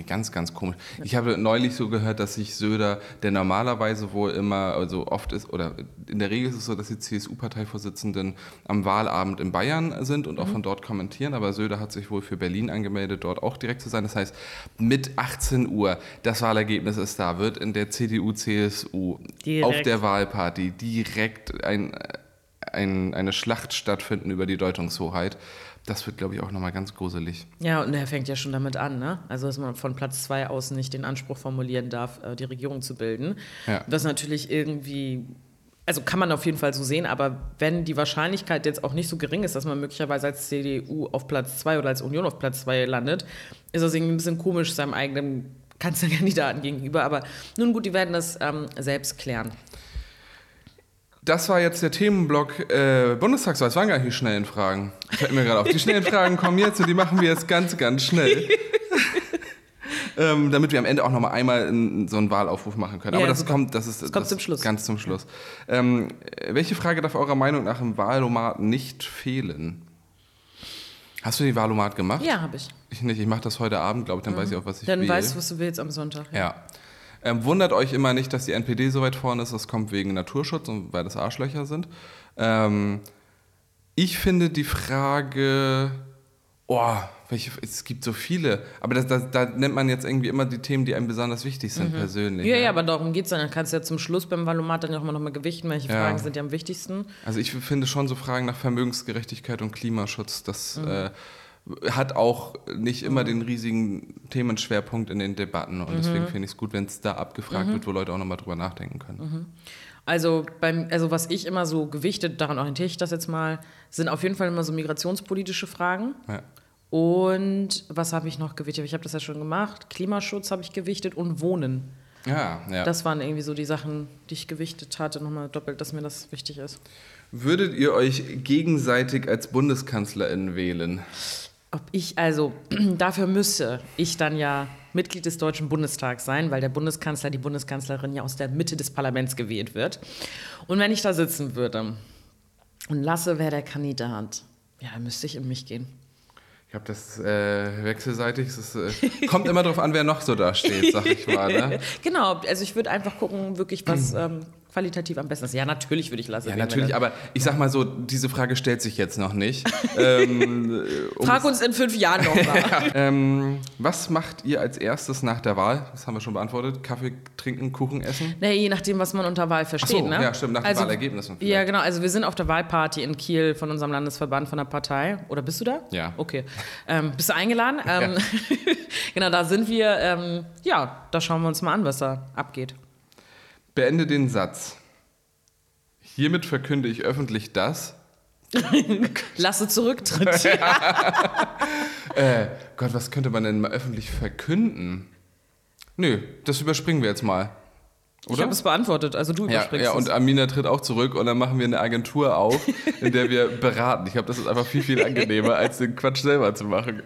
[SPEAKER 1] ganz, ganz komisch. Ich habe neulich so gehört, dass sich Söder, der normalerweise wohl immer, also oft ist, oder in der Regel ist es so, dass die CSU-Parteivorsitzenden am Wahlabend in Bayern sind und auch von dort kommentieren, aber Söder hat sich wohl für Berlin angemeldet, dort auch direkt zu sein. Das heißt, mit 18 Uhr, das Wahlergebnis ist da, wird in der CDU-CSU auf der Wahlparty direkt ein, ein, eine Schlacht stattfinden über die Deutungshoheit. Das wird, glaube ich, auch nochmal ganz gruselig.
[SPEAKER 2] Ja, und er fängt ja schon damit an, ne? Also, dass man von Platz zwei aus nicht den Anspruch formulieren darf, äh, die Regierung zu bilden.
[SPEAKER 1] Ja.
[SPEAKER 2] Das natürlich irgendwie. Also kann man auf jeden Fall so sehen, aber wenn die Wahrscheinlichkeit jetzt auch nicht so gering ist, dass man möglicherweise als CDU auf Platz zwei oder als Union auf Platz zwei landet, ist das irgendwie ein bisschen komisch seinem eigenen Kanzlerkandidaten gegenüber. Aber nun gut, die werden das ähm, selbst klären.
[SPEAKER 1] Das war jetzt der Themenblock äh, Bundestagswahl. Es waren gar nicht die schnellen Fragen. Fällt mir gerade auf. Die schnellen Fragen kommen jetzt und die machen wir jetzt ganz, ganz schnell. ähm, damit wir am Ende auch noch mal einmal in, so einen Wahlaufruf machen können.
[SPEAKER 2] Ja,
[SPEAKER 1] Aber das
[SPEAKER 2] super.
[SPEAKER 1] kommt, das ist
[SPEAKER 2] Das kommt zum Schluss.
[SPEAKER 1] ganz zum Schluss. Ähm, äh, welche Frage darf eurer Meinung nach im Wahlomat nicht fehlen? Hast du den Wahlomat gemacht?
[SPEAKER 2] Ja, habe ich.
[SPEAKER 1] Ich nicht. Ich mache das heute Abend, glaube ich. Dann weiß ich auch, was ich
[SPEAKER 2] Dann
[SPEAKER 1] will.
[SPEAKER 2] weißt du, was du willst am Sonntag.
[SPEAKER 1] Ja. Ähm, wundert euch immer nicht, dass die NPD so weit vorne ist. Das kommt wegen Naturschutz und weil das Arschlöcher sind. Ähm, ich finde die Frage, oh, welche, es gibt so viele, aber das, das, da nennt man jetzt irgendwie immer die Themen, die einem besonders wichtig sind persönlich.
[SPEAKER 2] Ja,
[SPEAKER 1] ne?
[SPEAKER 2] ja, aber darum geht es dann. Dann kannst du ja zum Schluss beim Valomat dann ja auch mal nochmal gewichten, welche
[SPEAKER 1] Ja.
[SPEAKER 2] Fragen sind dir am wichtigsten.
[SPEAKER 1] Also ich finde schon so Fragen nach Vermögensgerechtigkeit und Klimaschutz, das
[SPEAKER 2] Mhm.
[SPEAKER 1] äh, hat auch nicht immer den riesigen Themenschwerpunkt in den Debatten. Und deswegen
[SPEAKER 2] Mhm.
[SPEAKER 1] finde ich es gut, wenn es da abgefragt wird, wo Leute auch nochmal drüber nachdenken können.
[SPEAKER 2] Also, beim, also was ich immer so gewichtet, daran orientiere ich das jetzt mal, sind auf jeden Fall immer so migrationspolitische Fragen.
[SPEAKER 1] Ja.
[SPEAKER 2] Und was habe ich noch gewichtet? Ich habe das ja schon gemacht. Klimaschutz habe ich gewichtet und Wohnen.
[SPEAKER 1] Ja, ja.
[SPEAKER 2] Das waren irgendwie so die Sachen, die ich gewichtet hatte. Nochmal doppelt, dass mir das wichtig ist.
[SPEAKER 1] Würdet ihr euch gegenseitig als BundeskanzlerInnen wählen?
[SPEAKER 2] Ob ich, also dafür müsste ich dann ja Mitglied des Deutschen Bundestags sein, weil der Bundeskanzler, die Bundeskanzlerin ja aus der Mitte des Parlaments gewählt wird. Und wenn ich da sitzen würde und Lasse wäre der Kandidat, ja, dann müsste ich in mich gehen.
[SPEAKER 1] Ich glaube, das äh, wechselseitig. Es äh, kommt immer darauf an, wer noch so da steht, sag ich mal. Ne?
[SPEAKER 2] Genau, also ich würde einfach gucken, wirklich was ähm, qualitativ am besten ist. Ja, natürlich würde ich Lasse
[SPEAKER 1] Ja,
[SPEAKER 2] wählen,
[SPEAKER 1] natürlich,
[SPEAKER 2] er-
[SPEAKER 1] aber ich sag mal so, diese Frage stellt sich jetzt noch nicht. ähm, um
[SPEAKER 2] Frag uns in fünf Jahren nochmal.
[SPEAKER 1] ähm, was macht ihr als erstes nach der Wahl? Das haben wir schon beantwortet. Kaffee trinken, Kuchen essen?
[SPEAKER 2] naja, je nachdem, was man unter Wahl versteht.
[SPEAKER 1] so,
[SPEAKER 2] ne?
[SPEAKER 1] ja, stimmt, nach den Wahlergebnissen vielleicht.
[SPEAKER 2] Ja, genau. Also wir sind auf der Wahlparty in Kiel von unserem Landesverband, von der Partei. Oder bist du da?
[SPEAKER 1] Ja.
[SPEAKER 2] Okay. Ähm, bist du eingeladen? Ähm, genau, da sind wir. Ähm, ja, da schauen wir uns mal an, was da abgeht.
[SPEAKER 1] Beende den Satz. Hiermit verkünde ich öffentlich das.
[SPEAKER 2] Lasse zurücktritt.
[SPEAKER 1] äh, Gott, was könnte man denn mal öffentlich verkünden? Nö, das überspringen wir jetzt mal.
[SPEAKER 2] Oder? Ich habe es beantwortet, also du
[SPEAKER 1] überspringst ja, ja, und Amina tritt auch zurück und dann machen wir eine Agentur auf, in der wir beraten. Ich glaube, das ist einfach viel, viel angenehmer, als den Quatsch selber zu machen.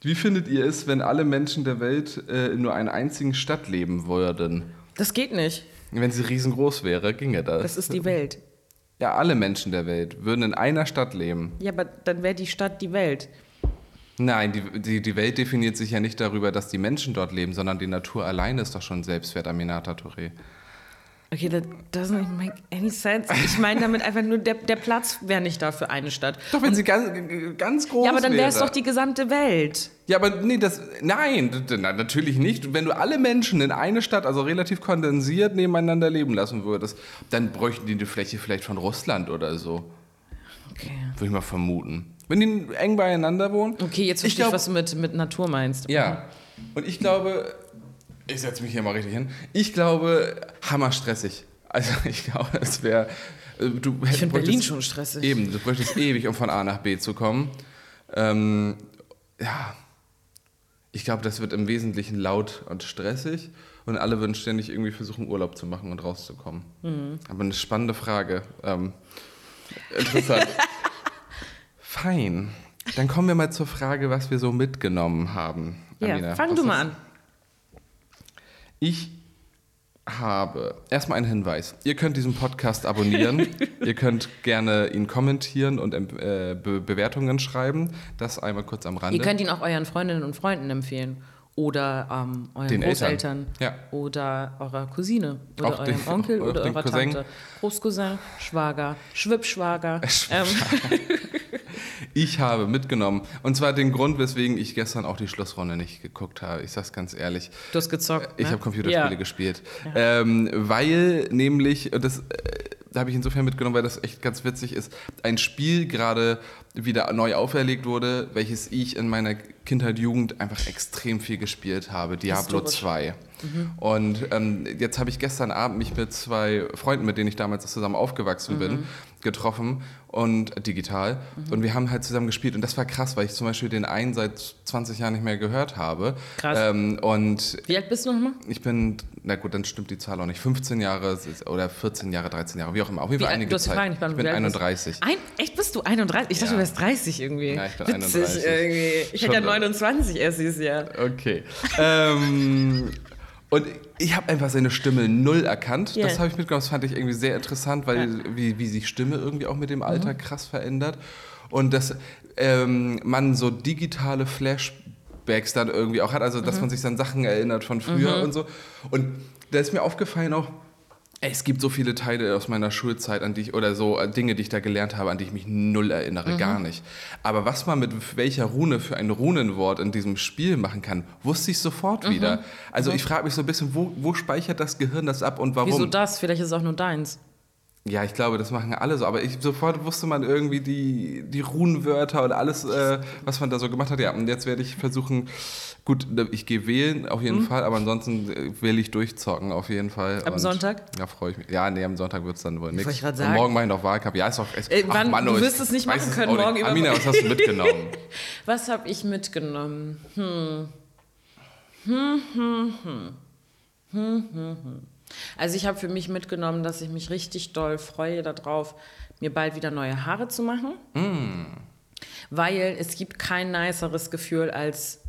[SPEAKER 1] Wie findet ihr es, wenn alle Menschen der Welt äh, in nur einer einzigen Stadt leben würden?
[SPEAKER 2] Das geht nicht.
[SPEAKER 1] Wenn sie riesengroß wäre, ginge das.
[SPEAKER 2] Das ist die Welt.
[SPEAKER 1] Ja, alle Menschen der Welt würden in einer Stadt leben.
[SPEAKER 2] Ja, aber dann wäre die Stadt die Welt.
[SPEAKER 1] Nein, die, die, die Welt definiert sich ja nicht darüber, dass die Menschen dort leben, sondern die Natur alleine ist doch schon Selbstwert, Aminata Touré.
[SPEAKER 2] Okay, that doesn't make any sense. Ich meine damit einfach nur, der, der Platz wäre nicht da für eine Stadt.
[SPEAKER 1] Doch, wenn sie ganz, ganz groß wäre.
[SPEAKER 2] Ja, aber dann wäre es doch die gesamte Welt.
[SPEAKER 1] Ja, aber nee, das, nein, natürlich nicht. Wenn du alle Menschen in eine Stadt, also relativ kondensiert nebeneinander leben lassen würdest, dann bräuchten die eine Fläche vielleicht von Russland oder so. Okay. Würde ich mal vermuten. Wenn die eng beieinander wohnen.
[SPEAKER 2] Okay, jetzt verstehe ich, glaub, was du mit, mit Natur meinst.
[SPEAKER 1] Ja. Und ich glaube, ich setze mich hier mal richtig hin. Ich glaube, hammerstressig. Also ich glaube, es wäre.
[SPEAKER 2] Äh, ich finde Berlin schon stressig.
[SPEAKER 1] Eben, du bräuchtest ewig, um von A nach B zu kommen. Ähm, ja, ich glaube, das wird im Wesentlichen laut und stressig und alle würden ständig irgendwie versuchen, Urlaub zu machen und rauszukommen. Mhm. Aber eine spannende Frage. Ähm, interessant. Fein. Dann kommen wir mal zur Frage, was wir so mitgenommen haben.
[SPEAKER 2] Ja, Amina. fang was du mal an.
[SPEAKER 1] Ich habe erstmal einen Hinweis. Ihr könnt diesen Podcast abonnieren. Ihr könnt gerne ihn kommentieren und äh, Be Bewertungen schreiben. Das einmal kurz am Rande.
[SPEAKER 2] Ihr könnt ihn auch euren Freundinnen und Freunden empfehlen. Oder ähm, euren den Großeltern. Ja. Oder eurer Cousine. Oder auch eurem den, Onkel oder eurer Cousin. Tante. Großcousin, Schwager, Schwippschwager. Schwippschwager. Ähm.
[SPEAKER 1] Ich habe mitgenommen. Und zwar den Grund, weswegen ich gestern auch die Schlussrunde nicht geguckt habe. Ich sag's ganz ehrlich.
[SPEAKER 2] Du hast gezockt.
[SPEAKER 1] Ich ne? habe Computerspiele ja. gespielt. Ja. Ähm, weil nämlich, das äh, habe ich insofern mitgenommen, weil das echt ganz witzig ist, ein Spiel gerade wieder neu auferlegt wurde, welches ich in meiner Kindheit, Jugend einfach extrem viel gespielt habe. Diablo 2. Mhm. Und ähm, jetzt habe ich gestern Abend mich mit zwei Freunden, mit denen ich damals zusammen aufgewachsen mhm. bin, getroffen und digital. Mhm. Und wir haben halt zusammen gespielt. Und das war krass, weil ich zum Beispiel den einen seit 20 Jahren nicht mehr gehört habe.
[SPEAKER 2] Krass.
[SPEAKER 1] Ähm, und
[SPEAKER 2] Wie alt bist du nochmal?
[SPEAKER 1] Ich bin, na gut, dann stimmt die Zahl auch nicht. 15 Jahre oder 14 Jahre, 13 Jahre, wie auch immer. Auf jeden Fall einige du hast Zeit. Fragen, ich, ich bin 31.
[SPEAKER 2] Ein, echt, bist du 31? Ich dachte, ja. du wärst 30 irgendwie.
[SPEAKER 1] Ja, ich bin Witzig 31.
[SPEAKER 2] Irgendwie. Ich hätte ja 29 erst dieses Jahr.
[SPEAKER 1] Okay. ähm, und ich habe einfach seine Stimme null erkannt. Yeah. Das habe ich mitgenommen. Das fand ich irgendwie sehr interessant, weil ja. wie, wie sich Stimme irgendwie auch mit dem Alter mhm. krass verändert. Und dass ähm, man so digitale Flashbacks dann irgendwie auch hat. Also, dass mhm. man sich an Sachen erinnert von früher mhm. und so. Und da ist mir aufgefallen auch, es gibt so viele Teile aus meiner Schulzeit, an die ich, oder so äh, Dinge, die ich da gelernt habe, an die ich mich null erinnere, mhm. gar nicht. Aber was man mit welcher Rune für ein Runenwort in diesem Spiel machen kann, wusste ich sofort mhm. wieder. Also mhm. ich frage mich so ein bisschen, wo, wo speichert das Gehirn das ab und warum?
[SPEAKER 2] Wieso das? Vielleicht ist es auch nur deins.
[SPEAKER 1] Ja, ich glaube, das machen alle so. Aber ich, sofort wusste man irgendwie die, die Runenwörter und alles, äh, was man da so gemacht hat. Ja, und jetzt werde ich versuchen, gut, ich gehe wählen auf jeden mhm. Fall, aber ansonsten äh, will ich durchzocken auf jeden Fall.
[SPEAKER 2] Am und, Sonntag?
[SPEAKER 1] Ja, freue ich mich. Ja, nee, am Sonntag wird es dann wohl nichts. Morgen mache ich noch Wahlkampf. Ja, ist doch. Ist,
[SPEAKER 2] äh, wann, Mann, du wirst es nicht machen können morgen
[SPEAKER 1] über. Amina, was hast du mitgenommen?
[SPEAKER 2] was habe ich mitgenommen? Hm. Hm, hm, hm. Hm, hm, hm. Also ich habe für mich mitgenommen, dass ich mich richtig doll freue darauf, mir bald wieder neue Haare zu machen. Mm. Weil es gibt kein niceres Gefühl, als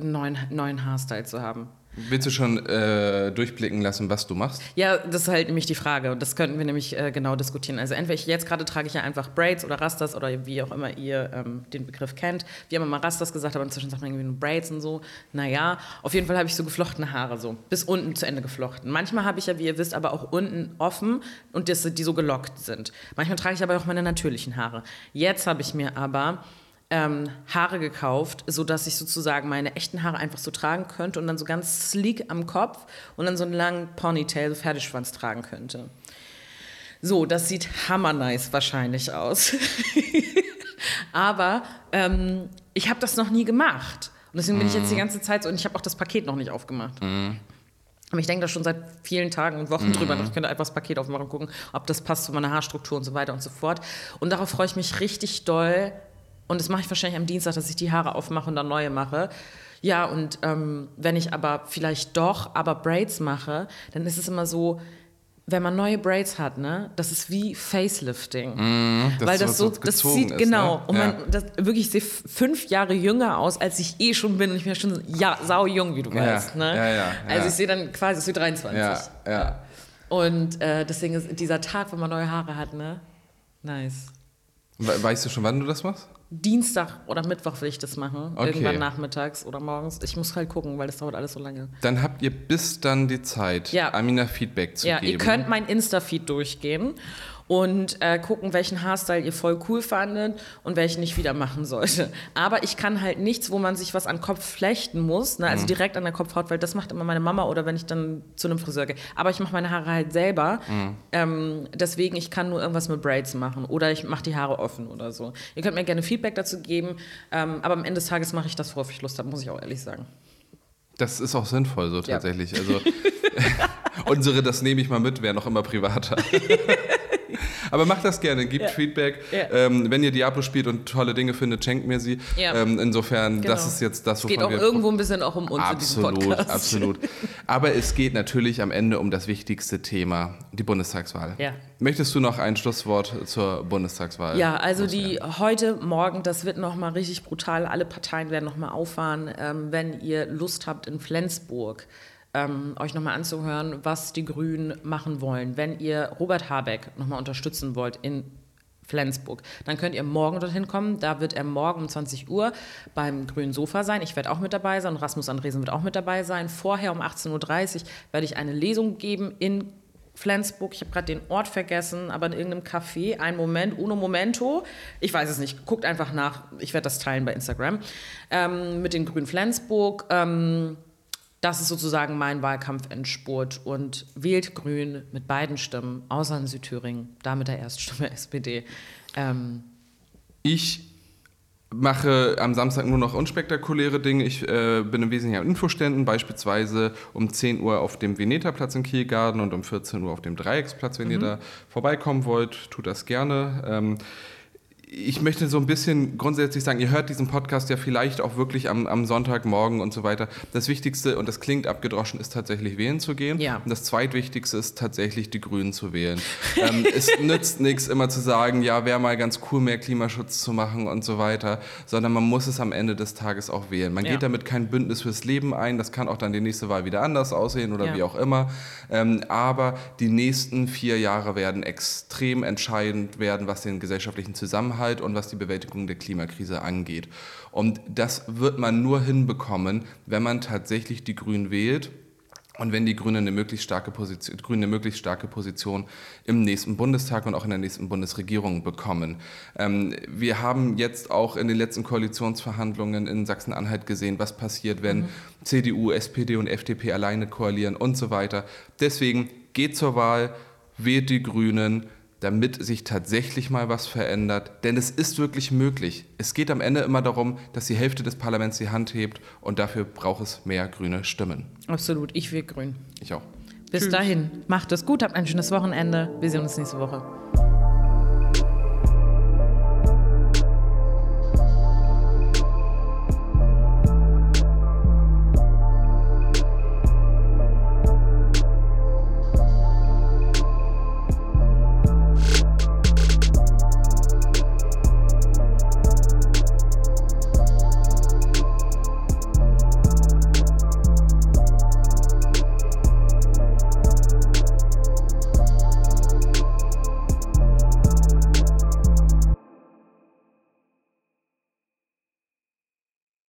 [SPEAKER 2] einen neuen, neuen Haarstyle zu haben.
[SPEAKER 1] Willst du schon äh, durchblicken lassen, was du machst?
[SPEAKER 2] Ja, das ist halt nämlich die Frage und das könnten wir nämlich äh, genau diskutieren. Also entweder ich, jetzt gerade trage ich ja einfach Braids oder Rastas oder wie auch immer ihr ähm, den Begriff kennt. Wir haben immer Rastas gesagt, aber inzwischen sagt man irgendwie nur Braids und so. Naja, auf jeden Fall habe ich so geflochtene Haare so, bis unten zu Ende geflochten. Manchmal habe ich ja, wie ihr wisst, aber auch unten offen und das, die so gelockt sind. Manchmal trage ich aber auch meine natürlichen Haare. Jetzt habe ich mir aber ähm, Haare gekauft, sodass ich sozusagen meine echten Haare einfach so tragen könnte und dann so ganz sleek am Kopf und dann so einen langen Ponytail, so Pferdeschwanz tragen könnte. So, das sieht hammer nice wahrscheinlich aus. Aber ähm, ich habe das noch nie gemacht. Und deswegen bin ich jetzt die mhm. ganze Zeit so und ich habe auch das Paket noch nicht aufgemacht.
[SPEAKER 1] Mhm.
[SPEAKER 2] Aber ich denke da schon seit vielen Tagen und Wochen
[SPEAKER 1] Mhm.
[SPEAKER 2] drüber. Ich könnte einfach das Paket aufmachen und gucken, ob das passt zu meiner Haarstruktur und so weiter und so fort. Und darauf freue ich mich richtig doll. Und das mache ich wahrscheinlich am Dienstag, dass ich die Haare aufmache und dann neue mache. Ja, und ähm, wenn ich aber vielleicht doch aber Braids mache, dann ist es immer so, wenn man neue Braids hat, ne, das ist wie Facelifting.
[SPEAKER 1] Das
[SPEAKER 2] Weil das so, das sieht,
[SPEAKER 1] ist,
[SPEAKER 2] genau.
[SPEAKER 1] Ne?
[SPEAKER 2] Und
[SPEAKER 1] ja.
[SPEAKER 2] man, das, wirklich, ich sehe fünf Jahre jünger aus, als ich eh schon bin. Und ich bin ja schon ja, sau jung, wie du
[SPEAKER 1] Ja,
[SPEAKER 2] weißt. Ne?
[SPEAKER 1] ja, ja,
[SPEAKER 2] Also ich sehe dann quasi so 23.
[SPEAKER 1] ja, ja.
[SPEAKER 2] Und äh, deswegen ist dieser Tag, wenn man neue Haare hat, ne? Nice.
[SPEAKER 1] We- Weißt du schon, wann du das machst?
[SPEAKER 2] Dienstag oder Mittwoch will ich das machen.
[SPEAKER 1] Okay.
[SPEAKER 2] Irgendwann nachmittags oder morgens. Ich muss halt gucken, weil das dauert alles so lange.
[SPEAKER 1] Dann habt ihr bis dann die Zeit,
[SPEAKER 2] Ja.
[SPEAKER 1] Amina Feedback zu
[SPEAKER 2] Ja,
[SPEAKER 1] geben.
[SPEAKER 2] ihr könnt mein Insta-Feed durchgehen und äh, gucken, welchen Haarstyle ihr voll cool fandet und welchen ich wieder machen sollte. Aber ich kann halt nichts, wo man sich was an den Kopf flechten muss, ne?
[SPEAKER 1] Mhm.
[SPEAKER 2] also direkt an der Kopfhaut, weil das macht immer meine Mama oder wenn ich dann zu einem Friseur gehe. Aber ich mache meine Haare halt selber.
[SPEAKER 1] Mhm.
[SPEAKER 2] Ähm, deswegen, ich kann nur irgendwas mit Braids machen oder ich mache die Haare offen oder so. Ihr könnt mir gerne Feedback dazu geben, ähm, aber am Ende des Tages mache ich das, worauf ich Lust habe, muss ich auch ehrlich sagen.
[SPEAKER 1] Das ist auch sinnvoll so
[SPEAKER 2] Ja.
[SPEAKER 1] tatsächlich. Also unsere, das nehme ich mal mit, wäre noch immer privater. Aber macht das gerne, gebt
[SPEAKER 2] Ja.
[SPEAKER 1] Feedback.
[SPEAKER 2] Ja.
[SPEAKER 1] Ähm, wenn ihr Diablo spielt und tolle Dinge findet, schenkt mir sie.
[SPEAKER 2] Ja.
[SPEAKER 1] Ähm, insofern, das
[SPEAKER 2] Genau.
[SPEAKER 1] ist jetzt das,
[SPEAKER 2] Es
[SPEAKER 1] wovon
[SPEAKER 2] geht auch
[SPEAKER 1] wir
[SPEAKER 2] irgendwo ein bisschen auch um uns in diesem
[SPEAKER 1] Absolut,
[SPEAKER 2] Podcast.
[SPEAKER 1] absolut. Aber es geht natürlich am Ende um das wichtigste Thema, die Bundestagswahl.
[SPEAKER 2] Ja.
[SPEAKER 1] Möchtest du noch ein Schlusswort zur Bundestagswahl?
[SPEAKER 2] Ja, also die heute, morgen, das wird noch mal richtig brutal. Alle Parteien werden noch mal auffahren, ähm, wenn ihr Lust habt in Flensburg. Ähm, euch nochmal anzuhören, was die Grünen machen wollen. Wenn ihr Robert Habeck nochmal unterstützen wollt in Flensburg, dann könnt ihr morgen dorthin kommen. Da wird er morgen um 20 Uhr beim Grünen Sofa sein. Ich werde auch mit dabei sein und Rasmus Andresen wird auch mit dabei sein. Vorher um 18.30 Uhr werde ich eine Lesung geben in Flensburg, ich habe gerade den Ort vergessen, aber in irgendeinem Café, ein Moment, uno momento, ich weiß es nicht, guckt einfach nach, ich werde das teilen bei Instagram, ähm, mit den Grünen Flensburg. Ähm, das ist sozusagen mein Wahlkampfendspurt und wählt Grün mit beiden Stimmen, außer in Südthüringen, da mit der Erststimme SPD. Ähm,
[SPEAKER 1] Ich mache am Samstag nur noch unspektakuläre Dinge. Ich äh, bin im Wesentlichen an Infoständen, beispielsweise um 10 Uhr auf dem Veneta-Platz in Kielgarten und um 14 Uhr auf dem Dreiecksplatz. Wenn ihr da vorbeikommen wollt, tut das gerne. Ähm, ich möchte so ein bisschen grundsätzlich sagen, ihr hört diesen Podcast ja vielleicht auch wirklich am, am Sonntagmorgen und so weiter. Das Wichtigste, und das klingt abgedroschen, ist tatsächlich wählen zu gehen.
[SPEAKER 2] Ja.
[SPEAKER 1] Und das Zweitwichtigste ist tatsächlich die Grünen zu wählen. ähm, es nützt nichts immer zu sagen, ja, wäre mal ganz cool, mehr Klimaschutz zu machen und so weiter, sondern man muss es am Ende des Tages auch wählen. Man
[SPEAKER 2] Ja.
[SPEAKER 1] geht damit kein Bündnis fürs Leben ein, das kann auch dann die nächste Wahl wieder anders aussehen oder
[SPEAKER 2] Ja.
[SPEAKER 1] wie auch immer. Ähm, aber die nächsten vier Jahre werden extrem entscheidend werden, was den gesellschaftlichen Zusammenhalt und was die Bewältigung der Klimakrise angeht. Und das wird man nur hinbekommen, wenn man tatsächlich die Grünen wählt. Und wenn die Grünen eine möglichst starke Position, Grüne eine möglichst starke Position im nächsten Bundestag und auch in der nächsten Bundesregierung bekommen. Ähm, wir haben jetzt auch in den letzten Koalitionsverhandlungen in Sachsen-Anhalt gesehen, was passiert, wenn CDU, SPD und FDP alleine koalieren und so weiter. Deswegen geht zur Wahl, wählt die Grünen, damit sich tatsächlich mal was verändert. Denn es ist wirklich möglich. Es geht am Ende immer darum, dass die Hälfte des Parlaments die Hand hebt und dafür braucht es mehr grüne Stimmen.
[SPEAKER 2] absolut, ich will Grün.
[SPEAKER 1] Ich auch.
[SPEAKER 2] Bis dahin, macht es gut, habt ein schönes Wochenende. Wir sehen uns nächste Woche.